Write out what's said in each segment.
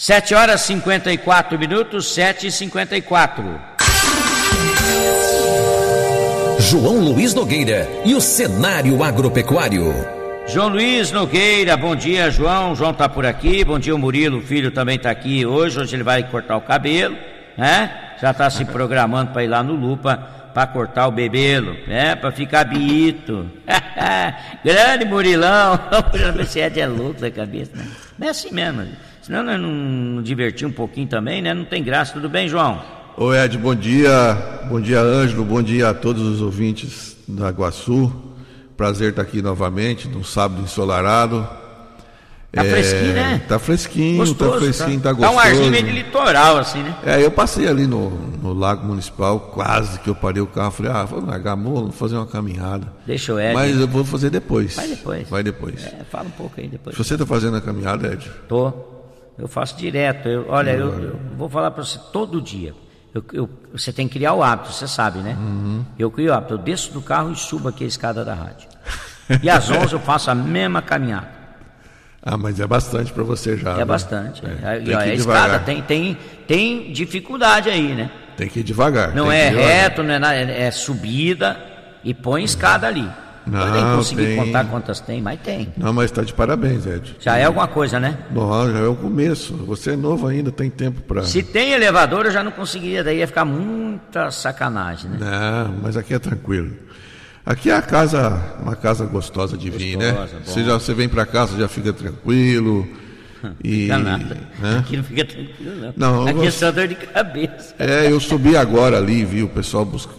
7 horas 54 minutos, 7 e 54. João Luiz Nogueira e o cenário agropecuário. João Luiz Nogueira, bom dia, João. João tá por aqui. Bom dia, o Murilo, o filho também tá aqui hoje. Hoje ele vai cortar o cabelo, né? Já tá se programando para ir lá no Lupa para cortar o bebelo, né? Para ficar bonito. Grande Murilão. Você é louco da cabeça, né? Não é assim mesmo. Senão nós não divertir um pouquinho também, né? Não tem graça. Tudo bem, João? Oi, Ed, bom dia. Bom dia, Ângelo. Bom dia a todos os ouvintes da Guaçu. Prazer estar aqui novamente, num sábado ensolarado. Tá é, fresquinho, né? Tá fresquinho, tá Gostoso, tá fresquinho, tá, tá gostoso. Dá um arzinho meio de litoral, assim, né? É, eu passei ali no, no Lago Municipal, quase que eu parei o carro. Falei, ah, vou largar a vou fazer uma caminhada. Deixa o Ed. Mas eu vou fazer depois. Vai depois. Vai depois. É, fala um pouco aí depois. Você tá fazendo a caminhada, Ed? Tô. Eu faço direto. Eu, olha, eu, eu, vou falar para você todo dia. Eu, eu, você tem que criar o hábito, você sabe, né? Uhum. Eu crio o hábito. Eu desço do carro e subo aqui a escada da rádio. E às 11 eu faço a mesma caminhada. Ah, mas é bastante para você já. É né? bastante. É. E, ó, a escada tem, tem, tem dificuldade aí, né? Tem que ir devagar. Não é reto, não é, nada, é subida e põe escada ali. Não, eu nem consegui tem... contar quantas tem, mas tem. Não, mas está de parabéns, Ed. Já é alguma coisa, né? Não, já é o começo. Você é novo ainda, tem tempo para. Se tem elevador, eu já não conseguiria, daí ia ficar muita sacanagem, né? Não, mas aqui é tranquilo. Aqui é a casa, uma casa gostosa de vir, né? Você, já, você vem para casa, já fica tranquilo. E, fica nada. Né? Aqui não fica tranquilo, não. não Aqui é só dor de cabeça. É, eu subi agora ali, vi o pessoal busca,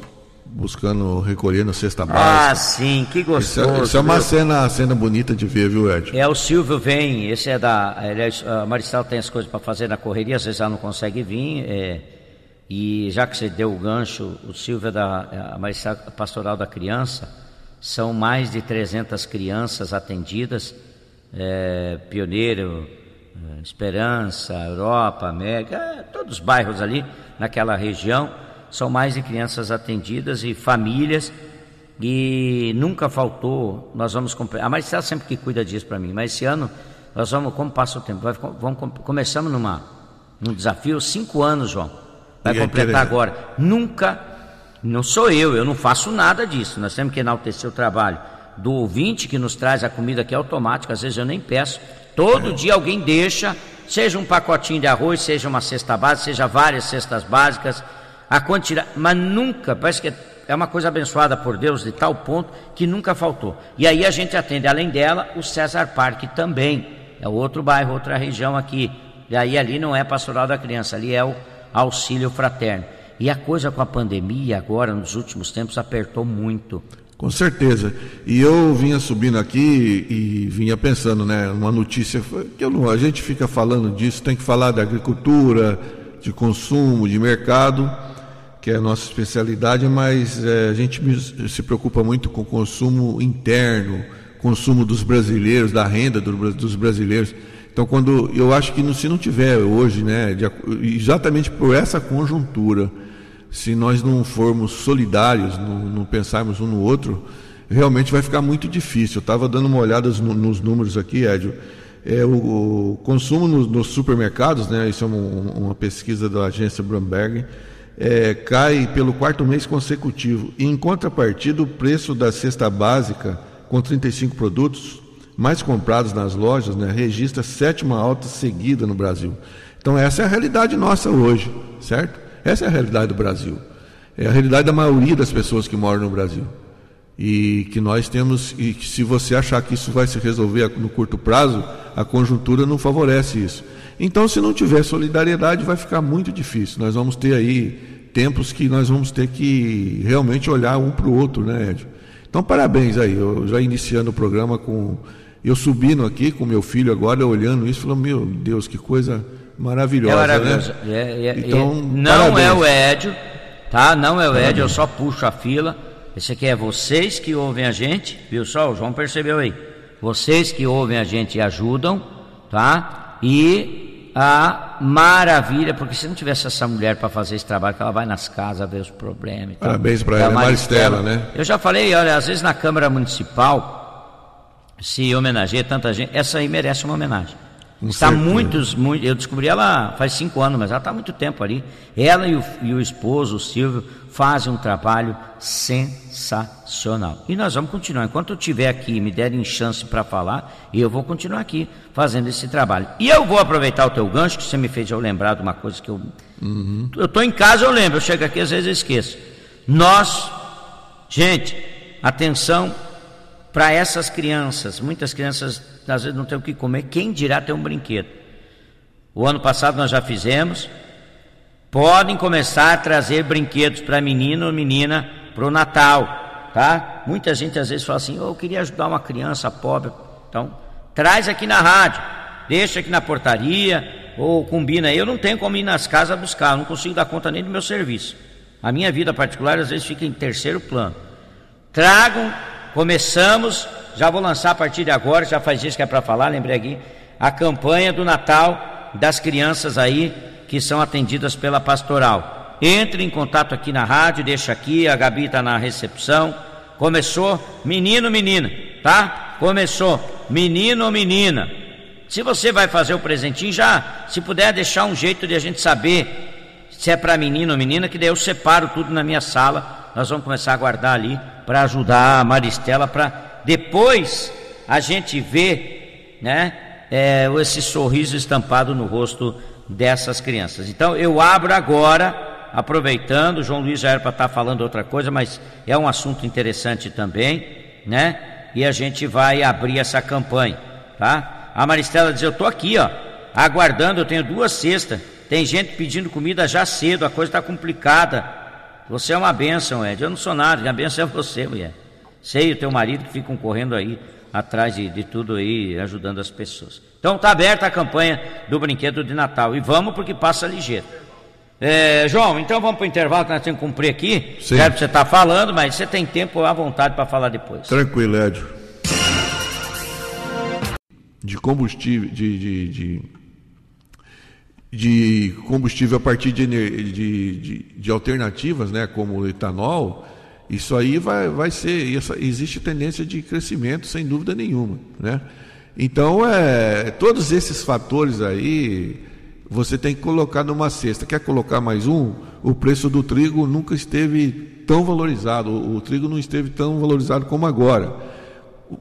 buscando, recolhendo cesta básica. Ah, sim, que gostoso. Isso, isso é uma cena, cena bonita de ver, viu, Ed? É, o Silvio vem, esse é da. Aliás, a Maristela tem as coisas para fazer na correria, às vezes ela não consegue vir. É, e já que você deu o gancho, o Silvio é da Maristela Pastoral da Criança, são mais de 300 crianças atendidas, é, Pioneiro, é, Esperança, Europa, América, é, todos os bairros ali naquela região, são mais de crianças atendidas e famílias e nunca faltou, nós vamos a Maricela sempre que cuida disso para mim, mas esse ano nós vamos, como passa o tempo, vamos, começamos numa, num desafio, cinco anos, João, vai e completar agora, nunca, não sou eu, eu não faço nada disso, nós temos que enaltecer o trabalho do ouvinte que nos traz a comida que é automática, às vezes eu nem peço, todo é. dia alguém deixa, seja um pacotinho de arroz, seja uma cesta básica, seja várias cestas básicas, a quantidade, mas nunca, parece que é uma coisa abençoada por Deus de tal ponto que nunca faltou. E aí a gente atende, além dela, o César Parque também, é outro bairro, outra região aqui. E aí ali não é pastoral da criança, ali é o auxílio fraterno. E a coisa com a pandemia agora, nos últimos tempos, apertou muito. Com certeza. E eu vinha subindo aqui e vinha pensando, né? Uma notícia que não, a gente fica falando disso, tem que falar da agricultura, de consumo, de mercado que é a nossa especialidade, mas é, a gente se preocupa muito com o consumo interno, consumo dos brasileiros, da renda do, dos brasileiros. Então, quando eu acho que se não tiver hoje, né, de, exatamente por essa conjuntura, se nós não formos solidários, não, não pensarmos um no outro, realmente vai ficar muito difícil. Eu estava dando uma olhada nos, nos números aqui, Edio. É, o, o consumo nos, nos, supermercados, né, isso é uma, uma pesquisa da agência Bloomberg, é, cai pelo quarto mês consecutivo. E, em contrapartida, o preço da cesta básica, com 35 produtos mais comprados nas lojas, né, registra sétima alta seguida no Brasil. Então, essa é a realidade nossa hoje, certo? Essa é a realidade do Brasil. É a realidade da maioria das pessoas que moram no Brasil. E que nós temos, e que se você achar que isso vai se resolver no curto prazo, a conjuntura não favorece isso. Então, se não tiver solidariedade, vai ficar muito difícil. Nós vamos ter aí tempos que nós vamos ter que realmente olhar um para o outro, né, Ed? Então, parabéns aí. Eu já iniciando o programa com. Eu subindo aqui com meu filho agora, olhando isso, falando: Meu Deus, que coisa maravilhosa. É maravilhoso. Né? É, é, então, não parabéns. é o Edio, tá? Não é o Edio, eu só puxo a fila. Esse aqui é vocês que ouvem a gente, viu só? O João percebeu aí. Vocês que ouvem a gente e ajudam, tá? E a maravilha, porque se não tivesse essa mulher para fazer esse trabalho, que ela vai nas casas ver os problemas. Parabéns para ela, Maristela, né? Eu já falei, olha, às vezes na Câmara Municipal se homenageia tanta gente, essa aí merece uma homenagem. Está muitos, muito, eu descobri ela faz cinco anos, mas ela está há muito tempo ali. Ela e o, e o esposo, o Silvio, fazem um trabalho sensacional. E nós vamos continuar. Enquanto eu estiver aqui e me derem chance para falar, eu vou continuar aqui fazendo esse trabalho. E eu vou aproveitar o teu gancho, que você me fez eu lembrar de uma coisa que eu. Uhum. Eu estou em casa, eu lembro, eu chego aqui, às vezes eu esqueço. Nós, gente, atenção para essas crianças. Muitas crianças às vezes não têm o que comer, quem dirá ter um brinquedo. O ano passado nós já fizemos. Podem começar a trazer brinquedos para menino ou menina para o Natal, tá? Muita gente às vezes fala assim: oh, eu queria ajudar uma criança pobre. Então, traz aqui na rádio, deixa aqui na portaria ou combina. Eu não tenho como ir nas casas buscar, não consigo dar conta nem do meu serviço. A minha vida particular às vezes fica em terceiro plano. Tragam Começamos, já vou lançar a partir de agora, já faz isso que é para falar, lembrei aqui, a campanha do Natal das crianças aí que são atendidas pela pastoral. Entre em contato aqui na rádio, deixa aqui, a Gabi está na recepção. Começou, menino, menina, tá? Começou, menino ou menina. Se você vai fazer o presentinho, já, se puder deixar um jeito de a gente saber se é para menino ou menina, que daí eu separo tudo na minha sala. Nós vamos começar a guardar ali para ajudar a Maristela, para depois a gente ver, né, é, esse sorriso estampado no rosto dessas crianças. Então eu abro agora, aproveitando, João Luiz já era para estar tá falando outra coisa, mas é um assunto interessante também, né? E a gente vai abrir essa campanha, tá? A Maristela diz: Eu estou aqui, ó, aguardando, eu tenho duas cestas. Tem gente pedindo comida já cedo, a coisa está complicada. Você é uma bênção, Ed. Eu não sou nada, a bênção é você, mulher. Sei o teu marido que ficam correndo aí atrás de, de tudo aí, ajudando as pessoas. Então está aberta a campanha do brinquedo de Natal. E vamos porque passa ligeiro. É, João, então vamos para o intervalo que nós temos que cumprir aqui. Sim. Quero que você está falando, mas você tem tempo à vontade para falar depois. Tranquilo, Ed. De combustível, de, de, de de combustível a partir de, de, de, de, alternativas, né, como o etanol, isso aí vai, vai ser, existe tendência de crescimento sem dúvida nenhuma, né? Então, é, todos esses fatores aí, você tem que colocar numa cesta. Quer colocar mais um? O preço do trigo nunca esteve tão valorizado, o, o trigo não esteve tão valorizado como agora.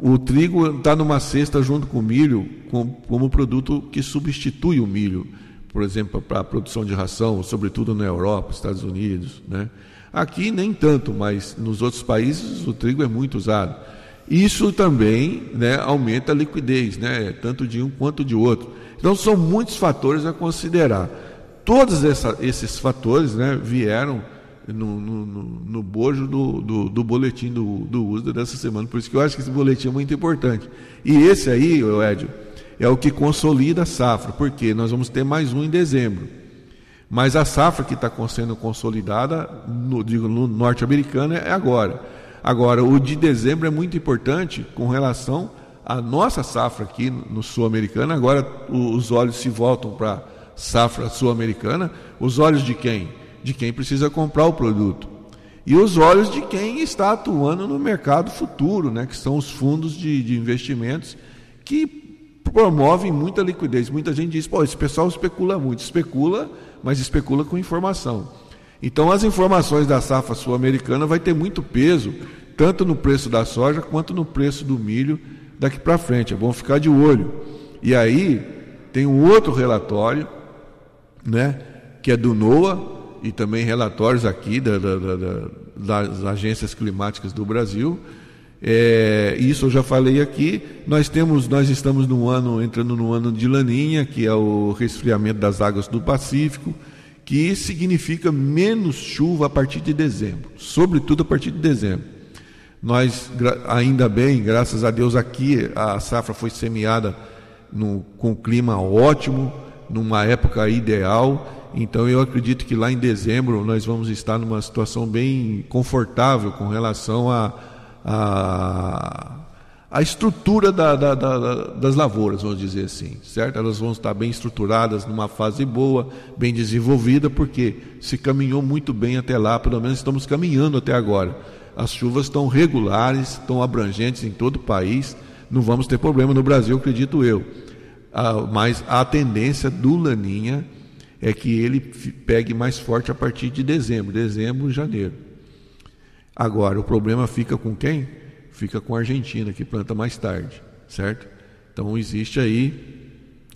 O trigo está numa cesta junto com o milho, com, como produto que substitui o milho por exemplo, para a produção de ração, sobretudo na Europa, Estados Unidos. Né? Aqui nem tanto, mas nos outros países o trigo é muito usado. Isso também né, aumenta a liquidez, né, tanto de um quanto de outro. Então são muitos fatores a considerar. Todos essa, esses fatores né, vieram no, no, no bojo do, do, do, boletim do, do USDA dessa semana. Por isso que eu acho que esse boletim é muito importante. E esse aí, Edio, é o que consolida a safra, porque nós vamos ter mais um em dezembro. Mas a safra que está sendo consolidada, no, digo, no norte-americano, é agora. Agora, o de dezembro é muito importante com relação à nossa safra aqui no sul-americano. Agora, os olhos se voltam para a safra sul-americana. Os olhos de quem? De quem precisa comprar o produto. E os olhos de quem está atuando no mercado futuro, né, que são os fundos de, de investimentos que promovem muita liquidez. Muita gente diz, pô, esse pessoal especula muito. Especula, mas especula com informação. Então as informações da safra sul-americana vai ter muito peso, tanto no preço da soja quanto no preço do milho daqui para frente. É bom ficar de olho. E aí tem um outro relatório, né, que é do NOAA, e também relatórios aqui da, da, da, das agências climáticas do Brasil, é, isso eu já falei aqui. Nós temos, nós estamos no ano entrando no ano de laninha, que é o resfriamento das águas do Pacífico, que significa menos chuva a partir de dezembro, sobretudo a partir de dezembro. Nós, ainda bem, graças a Deus, aqui a safra foi semeada no, com clima ótimo, numa época ideal. Então eu acredito que lá em dezembro nós vamos estar numa situação bem confortável com relação a a, a estrutura da, da, da, das lavouras, vamos dizer assim, certo? Elas vão estar bem estruturadas, numa fase boa, bem desenvolvida, porque se caminhou muito bem até lá, pelo menos estamos caminhando até agora. As chuvas estão regulares, estão abrangentes em todo o país, não vamos ter problema no Brasil, acredito eu. mas a tendência do Laninha é que ele pegue mais forte a partir de dezembro, dezembro, janeiro. Agora, o problema fica com quem? Fica com a Argentina, que planta mais tarde, certo? Então, existe aí.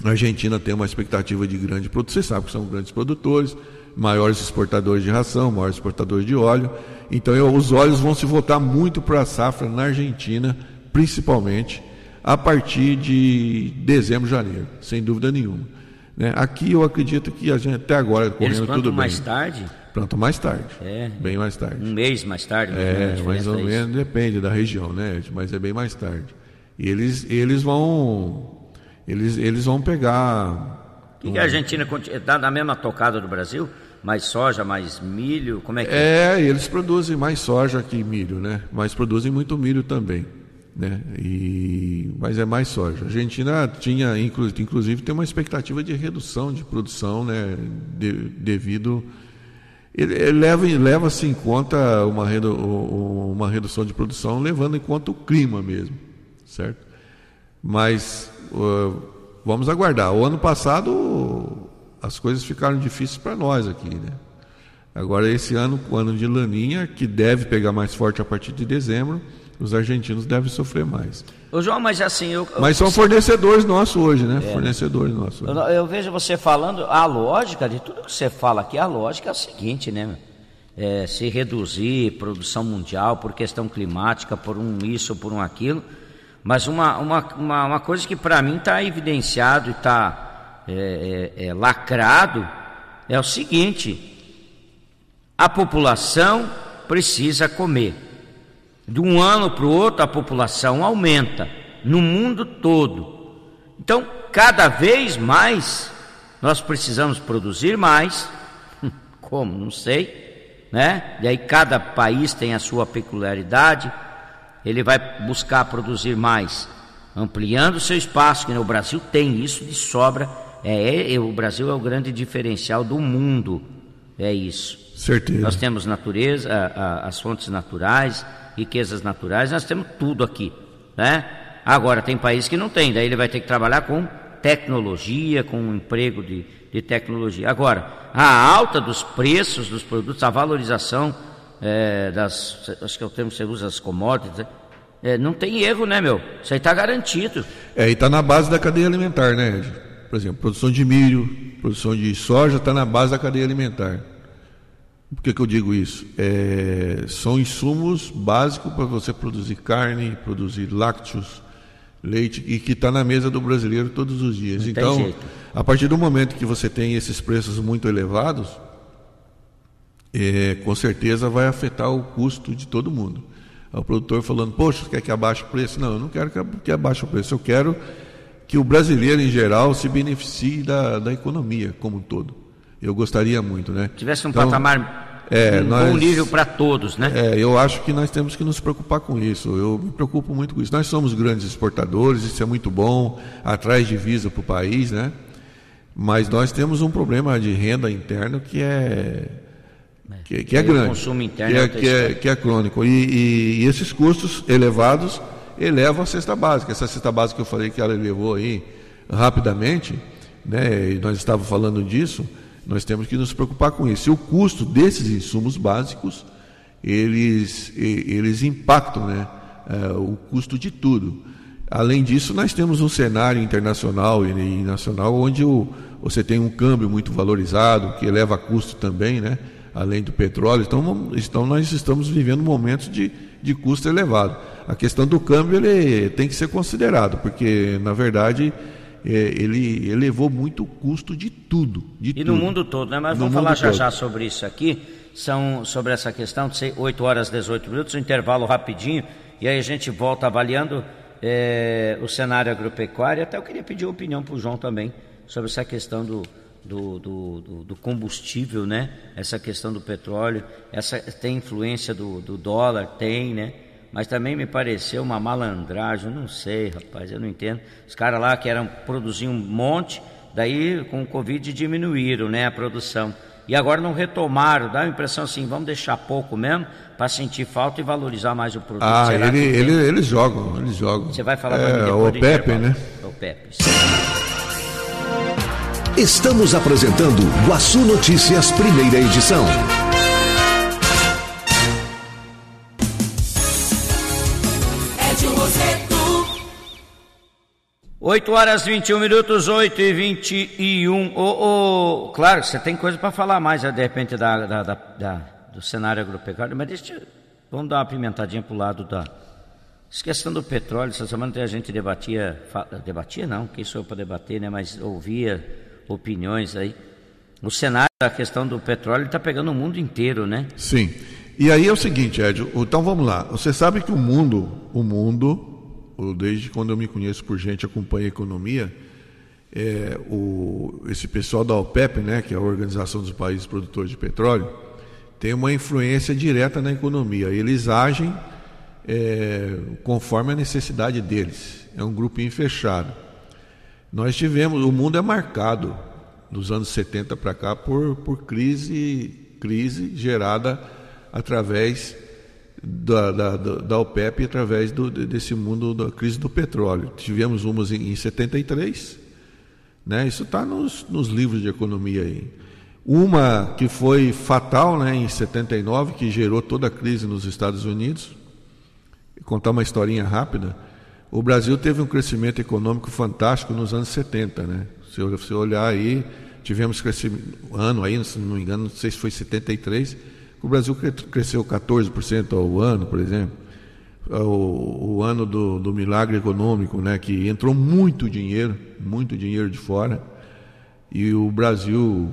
A Argentina tem uma expectativa de grande produção, você sabe que são grandes produtores, maiores exportadores de ração, maiores exportadores de óleo. Então, eu, os óleos vão se voltar muito para a safra na Argentina, principalmente, a partir de dezembro, janeiro, sem dúvida nenhuma. Né? Aqui eu acredito que a gente até agora correndo tudo bem. mais tarde? Plantam mais tarde. É. Bem mais tarde. Um mês mais tarde. É, mais ou menos, depende da região, né? Mas é bem mais tarde. E eles, eles vão. Eles, eles vão pegar. E um... a Argentina está na mesma tocada do Brasil? Mais soja, mais milho? Como é que é? É, eles produzem mais soja que milho, né? Mas produzem muito milho também. Né? E, mas é mais soja. A Argentina tinha, inclusive, tem uma expectativa de redução de produção, né? De, devido leva-se em conta uma, redu, uma redução de produção, levando em conta o clima mesmo, certo? Mas uh, vamos aguardar. O ano passado as coisas ficaram difíceis para nós aqui, né? Agora esse ano, o ano de laninha, que deve pegar mais forte a partir de dezembro, os argentinos devem sofrer mais. Ô João, mas assim. Eu, mas são fornecedores nossos hoje, né? É. Fornecedores nossos. Eu, eu, vejo você falando, a lógica de tudo que você fala aqui, a lógica é a seguinte, né? É, se reduzir produção mundial por questão climática, por um isso, por um aquilo. Mas uma, uma, uma, uma coisa que para mim está evidenciado e está é, é, é, lacrado é o seguinte: a população precisa comer. De um ano para o outro, a população aumenta no mundo todo. Então, cada vez mais, nós precisamos produzir mais. Como? Não sei. Né? E aí, cada país tem a sua peculiaridade. Ele vai buscar produzir mais, ampliando o seu espaço, que no Brasil tem isso de sobra. É, é, o Brasil é o grande diferencial do mundo. É isso. Certeza. Nós temos natureza, a, a, as fontes naturais, riquezas naturais, nós temos tudo aqui, né? Agora, tem países que não tem, daí ele vai ter que trabalhar com tecnologia, com um emprego de, de tecnologia. Agora, a alta dos preços dos produtos, a valorização é, das, acho que é o termo que você usa, as commodities, é, não tem erro, né, meu? Isso aí está garantido. É, e está na base da cadeia alimentar, né? Por exemplo, produção de milho, produção de soja está na base da cadeia alimentar. Por que, que eu digo isso? É, são insumos básicos para você produzir carne, produzir lácteos, leite, e que está na mesa do brasileiro todos os dias. Não então, a partir do momento que você tem esses preços muito elevados, é, com certeza vai afetar o custo de todo mundo. O produtor falando, poxa, quer que abaixe o preço? Não, eu não quero que, que abaixe o preço, eu quero que o brasileiro em geral se beneficie da, da economia como um todo. Eu gostaria muito, né? Tivesse um então, patamar é, um nós, bom nível para todos, né? É, eu acho que nós temos que nos preocupar com isso. Eu me preocupo muito com isso. Nós somos grandes exportadores, isso é muito bom, atrai divisa para o país, né? Mas nós temos um problema de renda interna que é que, que é grande, consumo interno que é, que é, que é crônico. E, e, e, esses custos elevados elevam a cesta básica. Essa cesta básica que eu falei que ela elevou aí rapidamente, né? E nós estávamos falando disso nós temos que nos preocupar com isso. E o custo desses insumos básicos, eles, eles impactam né, é, o custo de tudo. Além disso, nós temos um cenário internacional e nacional onde o, você tem um câmbio muito valorizado, que eleva custo também, né, além do petróleo. Então, então nós estamos vivendo momentos de, de custo elevado. A questão do câmbio ele tem que ser considerado, porque, na verdade, é, ele elevou muito o custo de tudo. De e tudo. no mundo todo, né? Mas no vamos falar já todo. já sobre isso aqui, são sobre essa questão de 8 horas e 18 minutos, um intervalo rapidinho, e aí a gente volta avaliando é, o cenário agropecuário. Até eu queria pedir opinião para o João também sobre essa questão do, do, do, do, combustível, né? Essa questão do petróleo, essa tem influência do, do dólar, tem, né? Mas também me pareceu uma malandragem, não sei, rapaz, eu não entendo. Os caras lá que eram produziam um monte, daí com o Covid diminuíram, né, a produção. E agora não retomaram, dá a impressão assim, vamos deixar pouco mesmo para sentir falta e valorizar mais o produto. Ah, ele, ele, eles jogam, eles jogam. Você vai falar é, para mim depois o Pepe, né? O Pepe. Estamos apresentando Guaçu Notícias, primeira edição. 8 horas 21 minutos, 8 e 21. Oh, oh, claro, você tem coisa para falar mais, de repente, da, da, da, da, do cenário agropecuário, mas deixa, vamos dar uma pimentadinha para o lado da. Questão do petróleo, essa semana a gente debatia, debatia não, quem sou eu para debater, né? Mas ouvia opiniões aí. O cenário da questão do petróleo está pegando o mundo inteiro, né? Sim. E aí é o seguinte, Ed, então vamos lá. Você sabe que o mundo, o mundo desde quando eu me conheço por gente, acompanha a economia, é, o, esse pessoal da OPEP, né, que é a Organização dos Países Produtores de Petróleo, tem uma influência direta na economia. Eles agem é, conforme a necessidade deles. É um grupinho fechado. Nós tivemos, o mundo é marcado dos anos 70 para cá por, por crise, crise gerada através da, da, da OPEP através do, desse mundo da crise do petróleo. Tivemos umas em, em 73, né? isso está nos, nos livros de economia aí. Uma que foi fatal né, em 79, que gerou toda a crise nos Estados Unidos. Vou contar uma historinha rápida. O Brasil teve um crescimento econômico fantástico nos anos 70. Né? Se você olhar aí, tivemos crescimento, ano aí, se não me engano, não sei se foi 73, o Brasil cresceu 14% ao ano, por exemplo. O, o ano do, do, milagre econômico, né, que entrou muito dinheiro, muito dinheiro de fora, e o Brasil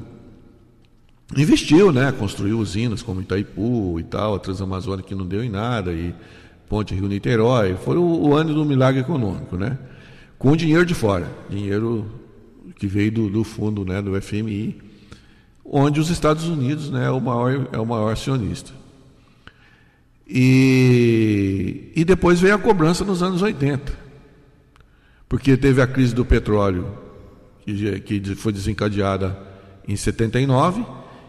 investiu, né, construiu usinas como Itaipu e tal, a Transamazônica que não deu em nada, e Ponte Rio Niterói, foi o, o ano do milagre econômico, né, com dinheiro de fora, dinheiro que veio do, do fundo, né, do FMI, onde os Estados Unidos né, é, o maior, é o maior acionista. E, e depois veio a cobrança nos anos 80, porque teve a crise do petróleo, que, que foi desencadeada em 79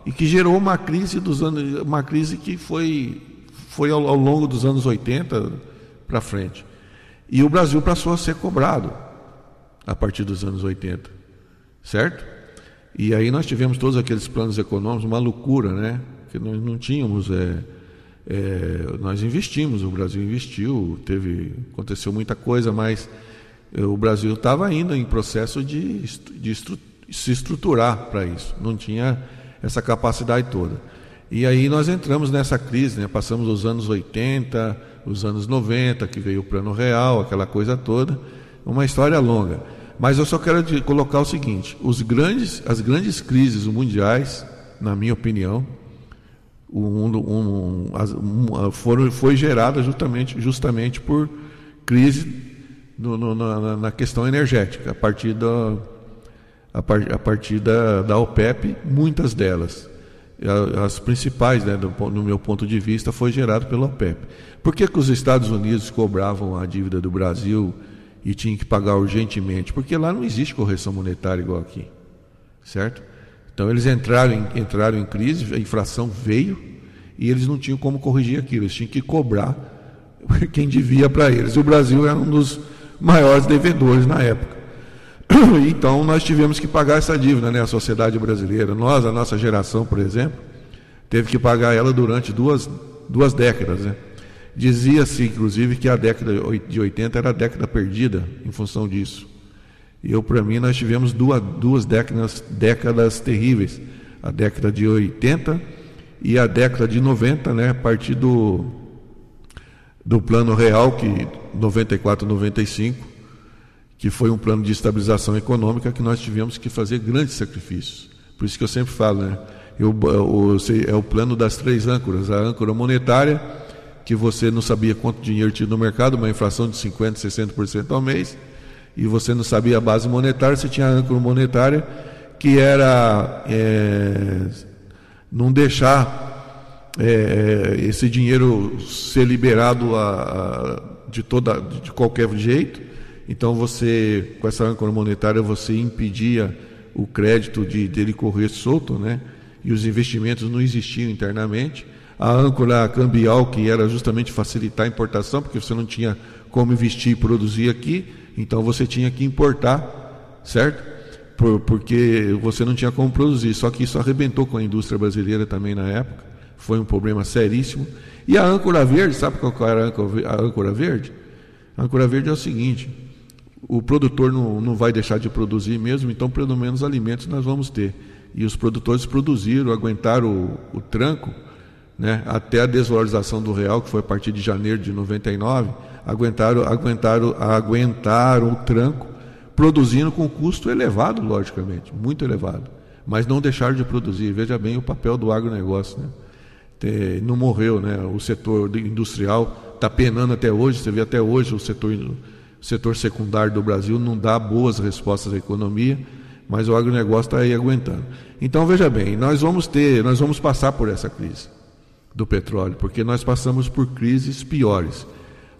e que gerou uma crise dos anos, uma crise que foi, foi ao, ao longo dos anos 80 para frente. E o Brasil passou a ser cobrado a partir dos anos 80, certo? E aí nós tivemos todos aqueles planos econômicos, uma loucura, né? Que nós não tínhamos. É, é, nós investimos, o Brasil investiu, teve, aconteceu muita coisa, mas é, o Brasil estava ainda em processo de, de estru, se estruturar para isso, não tinha essa capacidade toda. E aí nós entramos nessa crise, né? passamos os anos 80, os anos 90, que veio o Plano Real, aquela coisa toda, uma história longa. Mas eu só quero colocar o seguinte: os grandes, as grandes crises mundiais, na minha opinião, um, um, um, foram, foi gerada justamente, justamente por crise no, no, na, na, questão energética, a partir da, a, par, a partir da, da OPEP, muitas delas. As principais, né, do, no meu ponto de vista, foi gerado pela OPEP. Por que, que os Estados Unidos cobravam a dívida do Brasil? E tinha que pagar urgentemente, porque lá não existe correção monetária igual aqui, certo? Então eles entraram em, entraram em crise, a inflação veio e eles não tinham como corrigir aquilo, eles tinham que cobrar quem devia para eles. O Brasil era um dos maiores devedores na época. Então nós tivemos que pagar essa dívida, né? A sociedade brasileira, nós, a nossa geração, por exemplo, teve que pagar ela durante duas, duas décadas, né? Dizia-se, inclusive, que a década de 80 era a década perdida em função disso. E eu, para mim, nós tivemos duas, duas décadas, décadas terríveis. A década de 80 e a década de 90, né, a partir do, do plano real, que 94, 95, que foi um plano de estabilização econômica que nós tivemos que fazer grandes sacrifícios. Por isso que eu sempre falo, né? Eu, eu, eu, é o plano das três âncoras, a âncora monetária, que você não sabia quanto dinheiro tinha no mercado, uma inflação de 50%, 60% ao mês, e você não sabia a base monetária, você tinha a âncora monetária, que era é, não deixar é, esse dinheiro ser liberado a, a, de, toda, de qualquer jeito. Então você, com essa âncora monetária, você impedia o crédito de dele correr solto, né? E os investimentos não existiam internamente a âncora cambial, que era justamente facilitar a importação, porque você não tinha como investir e produzir aqui, então você tinha que importar, certo? por, porque você não tinha como produzir. Só que isso arrebentou com a indústria brasileira também na época. Foi um problema seríssimo. E a âncora verde, sabe qual era a âncora verde? A âncora verde é o seguinte: o produtor não, não vai deixar de produzir mesmo, então pelo menos alimentos nós vamos ter. E os produtores produziram, aguentaram o, o tranco, né, até a desvalorização do real, que foi a partir de janeiro de 99, aguentaram, aguentaram, aguentaram o tranco, produzindo com custo elevado, logicamente, muito elevado. Mas não deixaram de produzir. Veja bem o papel do agronegócio. Né? não morreu, né? o setor industrial está penando até hoje, você vê até hoje o setor o setor secundário do Brasil não dá boas respostas à economia, mas o agronegócio está aí aguentando. Então veja bem, nós vamos ter, nós vamos passar por essa crise do petróleo, porque nós passamos por crises piores.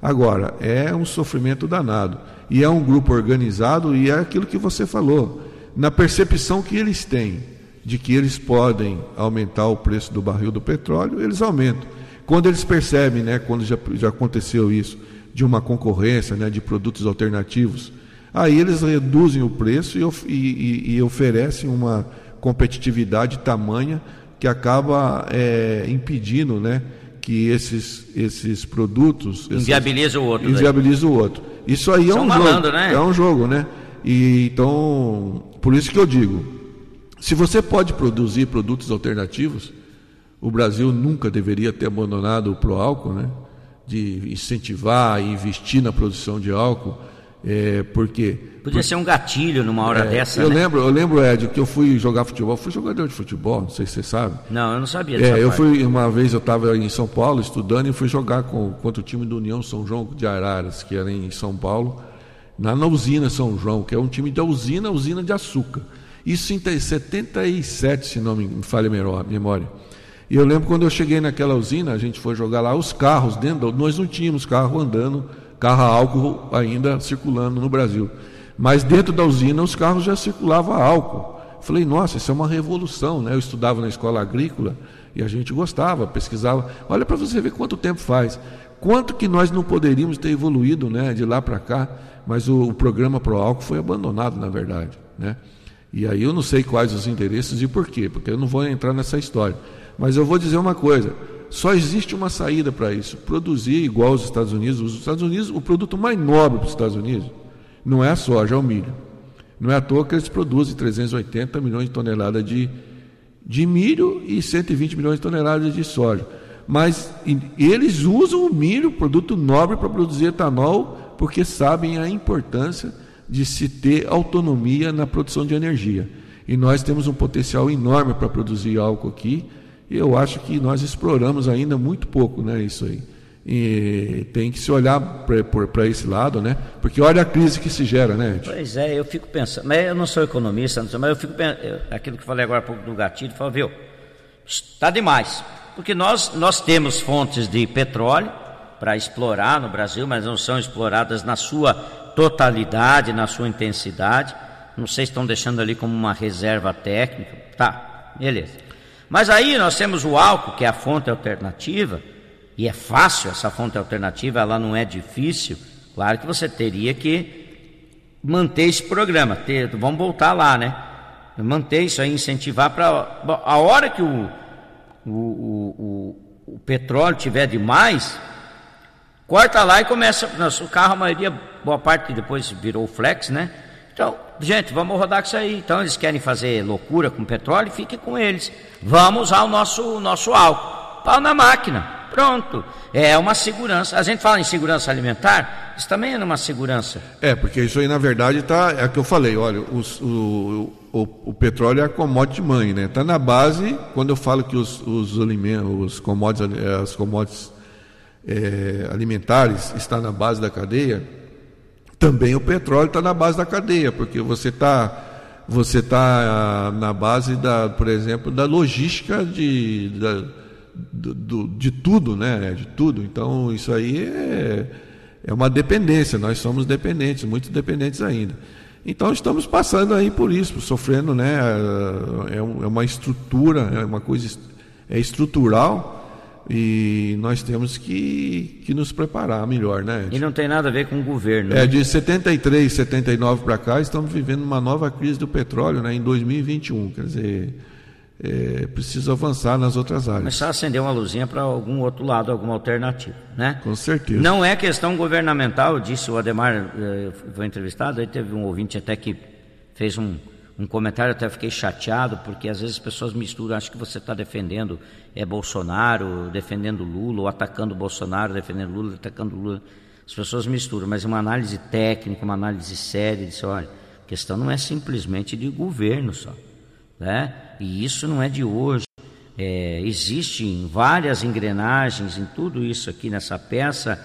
Agora, é um sofrimento danado. E é um grupo organizado e é aquilo que você falou. Na percepção que eles têm de que eles podem aumentar o preço do barril do petróleo, eles aumentam. Quando eles percebem, né, quando já, já aconteceu isso, de uma concorrência né, de produtos alternativos, aí eles reduzem o preço e, e, e oferecem uma competitividade tamanha que acaba é, impedindo né, que esses, esses produtos. Inviabiliza o outro. Inviabiliza o outro. Isso aí é um malandro, jogo. Né? É um jogo, né? E, então, por isso que eu digo: se você pode produzir produtos alternativos, o Brasil nunca deveria ter abandonado o Proálcool, né? de incentivar e investir na produção de álcool, é, porque podia ser um gatilho numa hora é, dessa. Eu né? lembro, eu lembro Ed, que eu fui jogar futebol, fui jogador de futebol, não sei se você sabe. Não, eu não sabia. É, eu parte. fui uma vez eu estava em São Paulo estudando e fui jogar com, contra o time do União São João de Araras, que era em São Paulo, na, na usina São João, que é um time da usina, usina de açúcar. Isso em 77, se não me falha a memória. E eu lembro quando eu cheguei naquela usina, a gente foi jogar lá, os carros dentro, nós não tínhamos carro andando, carro a álcool ainda circulando no Brasil. Mas dentro da usina os carros já circulavam álcool. Falei, nossa, isso é uma revolução, né? Eu estudava na escola agrícola e a gente gostava, pesquisava. Olha para você ver quanto tempo faz. Quanto que nós não poderíamos ter evoluído, né, de lá para cá, mas o, o programa Pro Álcool foi abandonado, na verdade, né? E aí eu não sei quais os interesses e por quê, porque eu não vou entrar nessa história. Mas eu vou dizer uma coisa: só existe uma saída para isso: produzir igual os Estados Unidos. Os Estados Unidos, o produto mais nobre para os Estados Unidos não é a soja, é o milho. Não é à toa que eles produzem 380 milhões de toneladas de, de milho e 120 milhões de toneladas de soja. Mas eles usam o milho, produto nobre, para produzir etanol, porque sabem a importância de se ter autonomia na produção de energia. E nós temos um potencial enorme para produzir álcool aqui e eu acho que nós exploramos ainda muito pouco né, isso aí. E tem que se olhar para esse lado, né? Porque olha a crise que se gera, né? Pois é, eu fico pensando, mas eu não sou economista, mas eu fico pensando, aquilo que falei agora há pouco do gatilho, falo, viu, está demais. Porque nós, nós temos fontes de petróleo para explorar no Brasil, mas não são exploradas na sua totalidade, na sua intensidade. Não sei se estão deixando ali como uma reserva técnica. Tá, beleza. Mas aí nós temos o álcool, que é a fonte alternativa, e é fácil essa fonte alternativa, ela não é difícil. Claro que você teria que manter esse programa, ter, vamos voltar lá, né? Manter isso aí, incentivar para. A hora que o, o, o, o, petróleo tiver demais, corta lá e começa. O carro, a maioria, boa parte depois virou flex, né? Então, gente, vamos rodar com isso aí. Então, eles querem fazer loucura com petróleo, fique com eles. Vamos usar o nosso, nosso álcool. Pau na máquina. Pronto. É uma segurança. A gente fala em segurança alimentar, isso também é uma segurança. É, porque isso aí, na verdade, tá, é o que eu falei. Olha, os, o, o, o, petróleo é a commodity mãe, né? Está na base, quando eu falo que os, os alimentos, os commodities, as commodities é, alimentares está na base da cadeia, também o petróleo está na base da cadeia, porque você está você tá na base da, por exemplo, da logística de, da, do, de tudo, né? De tudo. Então isso aí é, é uma dependência. Nós somos dependentes, muito dependentes ainda. Então estamos passando aí por isso, sofrendo, né? É, é uma estrutura, é uma coisa é estrutural e nós temos que, que nos preparar melhor, né? Ed? E não tem nada a ver com o governo. É, né? de 73, 79 para cá, estamos vivendo uma nova crise do petróleo, né? Em 2021, quer dizer, é, preciso avançar nas outras áreas. Começar a acender uma luzinha para algum outro lado, alguma alternativa, né? Com certeza. Não é questão governamental, disse o Ademar, eh, foi entrevistado, aí teve um ouvinte até que fez um, um comentário, até fiquei chateado, porque às vezes as pessoas misturam, acho que você está defendendo é Bolsonaro, defendendo Lula, ou atacando Bolsonaro, defendendo Lula, atacando Lula. As pessoas misturam, mas uma análise técnica, uma análise séria, diz, olha, a questão não é simplesmente de governo só, né? E isso não é de hoje. É, existem várias engrenagens em tudo isso aqui nessa peça,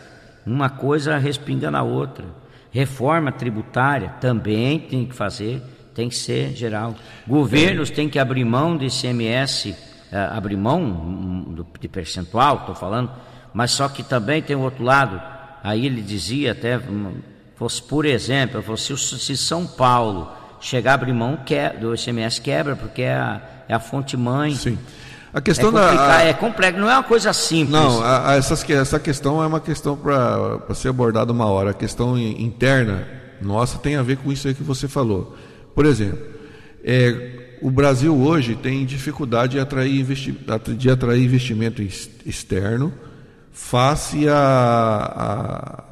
uma coisa respinga na outra. Reforma tributária também tem que fazer, tem que ser geral. Governos têm que abrir mão do ICMS, é, abrir mão de percentual, estou falando, mas só que também tem o outro lado. Aí ele dizia até, fosse por exemplo, fosse se São Paulo chegar a abrir mão do ICMS quebra, porque é a, é a fonte mãe. Sim. A questão é da. É complexo, não é uma coisa simples. Não, a, a, essas, essa questão é uma questão para ser abordada uma hora. A questão interna nossa tem a ver com isso aí que você falou. Por exemplo, é, o Brasil hoje tem dificuldade de atrair, investi de atrair investimento externo face a,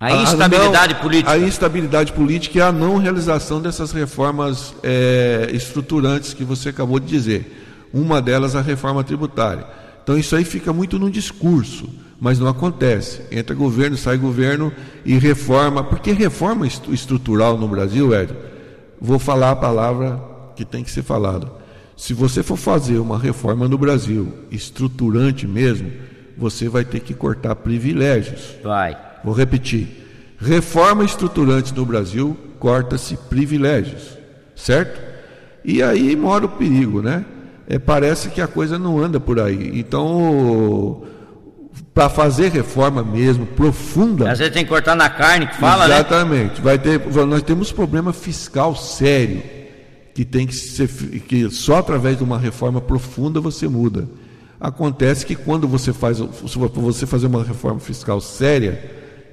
a, a instabilidade não, política. A instabilidade política e a não realização dessas reformas é, estruturantes que você acabou de dizer. Uma delas a reforma tributária. Então isso aí fica muito no discurso mas não acontece. Entra governo, sai governo e reforma. Porque reforma estrutural no Brasil, Ed, vou falar a palavra que tem que ser falada. Se você for fazer uma reforma no Brasil, estruturante mesmo, você vai ter que cortar privilégios. Vai. Vou repetir. Reforma estruturante no Brasil, corta-se privilégios. Certo? E aí mora o perigo, né? É, parece que a coisa não anda por aí. Então, para fazer reforma mesmo, profunda. Às vezes tem que cortar na carne, que fala, exatamente, né? Exatamente. Vai ter, nós temos problema fiscal sério que tem que ser que só através de uma reforma profunda você muda. Acontece que quando você faz você fazer uma reforma fiscal séria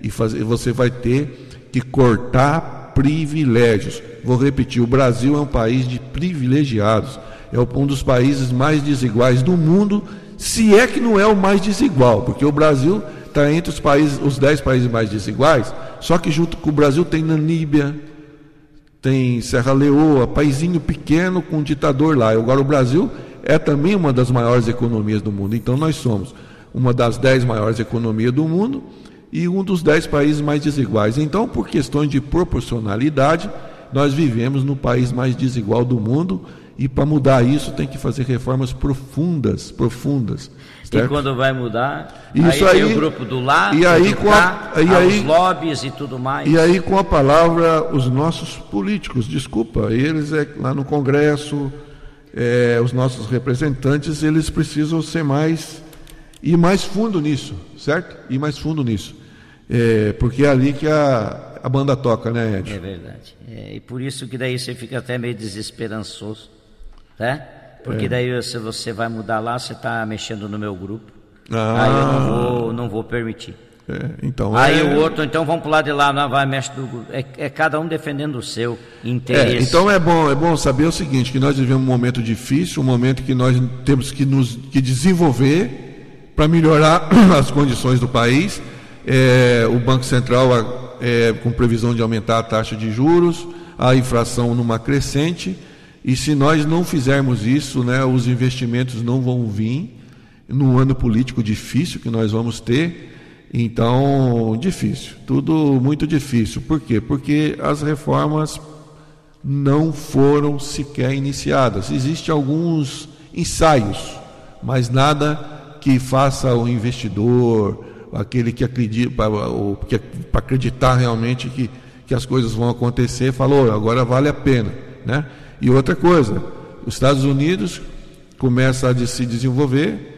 e fazer, você vai ter que cortar privilégios. Vou repetir, o Brasil é um país de privilegiados. É um dos países mais desiguais do mundo se é que não é o mais desigual, porque o Brasil está entre os países, os 10 países mais desiguais, só que junto com o Brasil tem Namíbia, tem Serra Leoa, paizinho pequeno com um ditador lá. Agora o Brasil é também uma das maiores economias do mundo. Então nós somos uma das 10 maiores economias do mundo e um dos 10 países mais desiguais. Então, por questões de proporcionalidade, nós vivemos no país mais desigual do mundo e para mudar isso tem que fazer reformas profundas, profundas. Certo? E quando vai mudar, isso aí, aí o grupo do lá, e aí com a, e aí, os lobbies e tudo mais. E aí com a palavra os nossos políticos, desculpa, eles é lá no Congresso, é, os nossos representantes, eles precisam ser mais ir mais fundo nisso, certo? Ir mais fundo nisso, é, porque é ali que a, a banda toca, né, Ed? É verdade. É, e por isso que daí você fica até meio desesperançoso né? Porque é. daí se você vai mudar lá, você está mexendo no meu grupo. Ah. Aí eu não vou, não vou permitir. É, então Aí é... o outro, então vamos pular de lá, não vai mexe do grupo. É, é, cada um defendendo o seu interesse. É, então é bom, é bom saber o seguinte, que nós vivemos um momento difícil, um momento que nós temos que nos que desenvolver para melhorar as condições do país. É, o Banco Central é, com previsão de aumentar a taxa de juros, a inflação numa crescente. E se nós não fizermos isso, né, os investimentos não vão vir no ano político difícil que nós vamos ter. Então, difícil, tudo muito difícil. Por quê? Porque as reformas não foram sequer iniciadas. Existem alguns ensaios, mas nada que faça o investidor, aquele que acredita, para acreditar realmente que, que as coisas vão acontecer, falou, agora vale a pena, né? E outra coisa, os Estados Unidos começa a se desenvolver,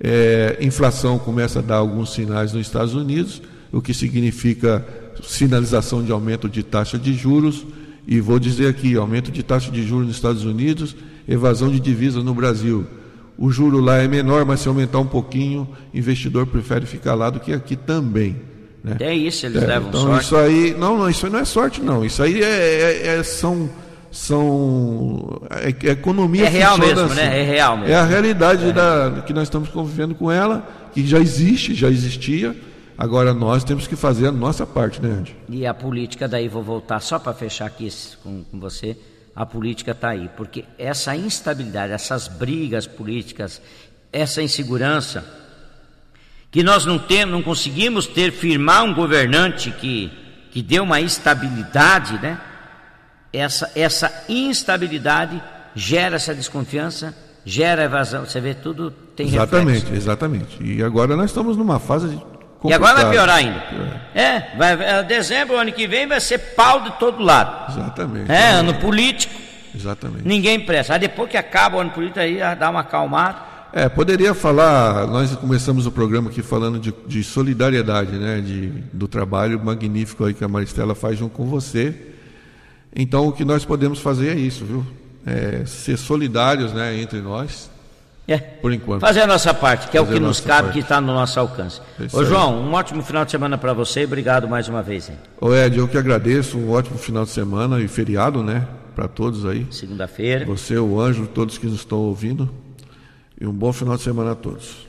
é, inflação começa a dar alguns sinais nos Estados Unidos, o que significa sinalização de aumento de taxa de juros. E vou dizer aqui, aumento de taxa de juros nos Estados Unidos, evasão de divisas no Brasil. o juro lá é menor, mas se aumentar um pouquinho, investidor prefere ficar lá do que aqui também. Né? É isso, eles É, levam então sorte. isso aí, não, não, isso aí não é sorte não. Isso aí é, é- é- são são é, é economia É real mesmo, né? É real mesmo. É a realidade da que nós estamos convivendo com ela, que já existe, já existia. Agora nós temos que fazer a nossa parte, né, Andy? E a política, daí vou voltar só para fechar aqui com, com você. A política está aí, porque essa instabilidade, essas brigas políticas, essa insegurança, que nós não temos, não conseguimos ter, firmar um governante que, que dê uma estabilidade, né? Essa, essa instabilidade gera essa desconfiança, gera evasão. Você vê, tudo tem Exatamente, reflexo. exatamente. E agora nós estamos numa fase de E agora vai piorar ainda. É, vai, vai- dezembro, ano que vem, vai ser pau de todo lado. Exatamente. É, ano político, Exatamente. ninguém presta. Aí depois que acaba o ano político, aí dá uma acalmada. É, poderia falar, nós começamos o programa aqui falando de, de solidariedade, né, de, do trabalho magnífico aí que a Maristela faz junto com você. Então, o que nós podemos fazer é isso, viu? É ser solidários, né, entre nós, É. por enquanto. Fazer a nossa parte, que é o que nos cabe, parte. que está no nosso alcance. É Ô. João, um ótimo final de semana para você e obrigado mais uma vez. Hein? Ô Ed, eu que agradeço, um ótimo final de semana e feriado, né, para todos aí. Segunda-feira. Você, o Ângelo, todos que nos estão ouvindo. E um bom final de semana a todos.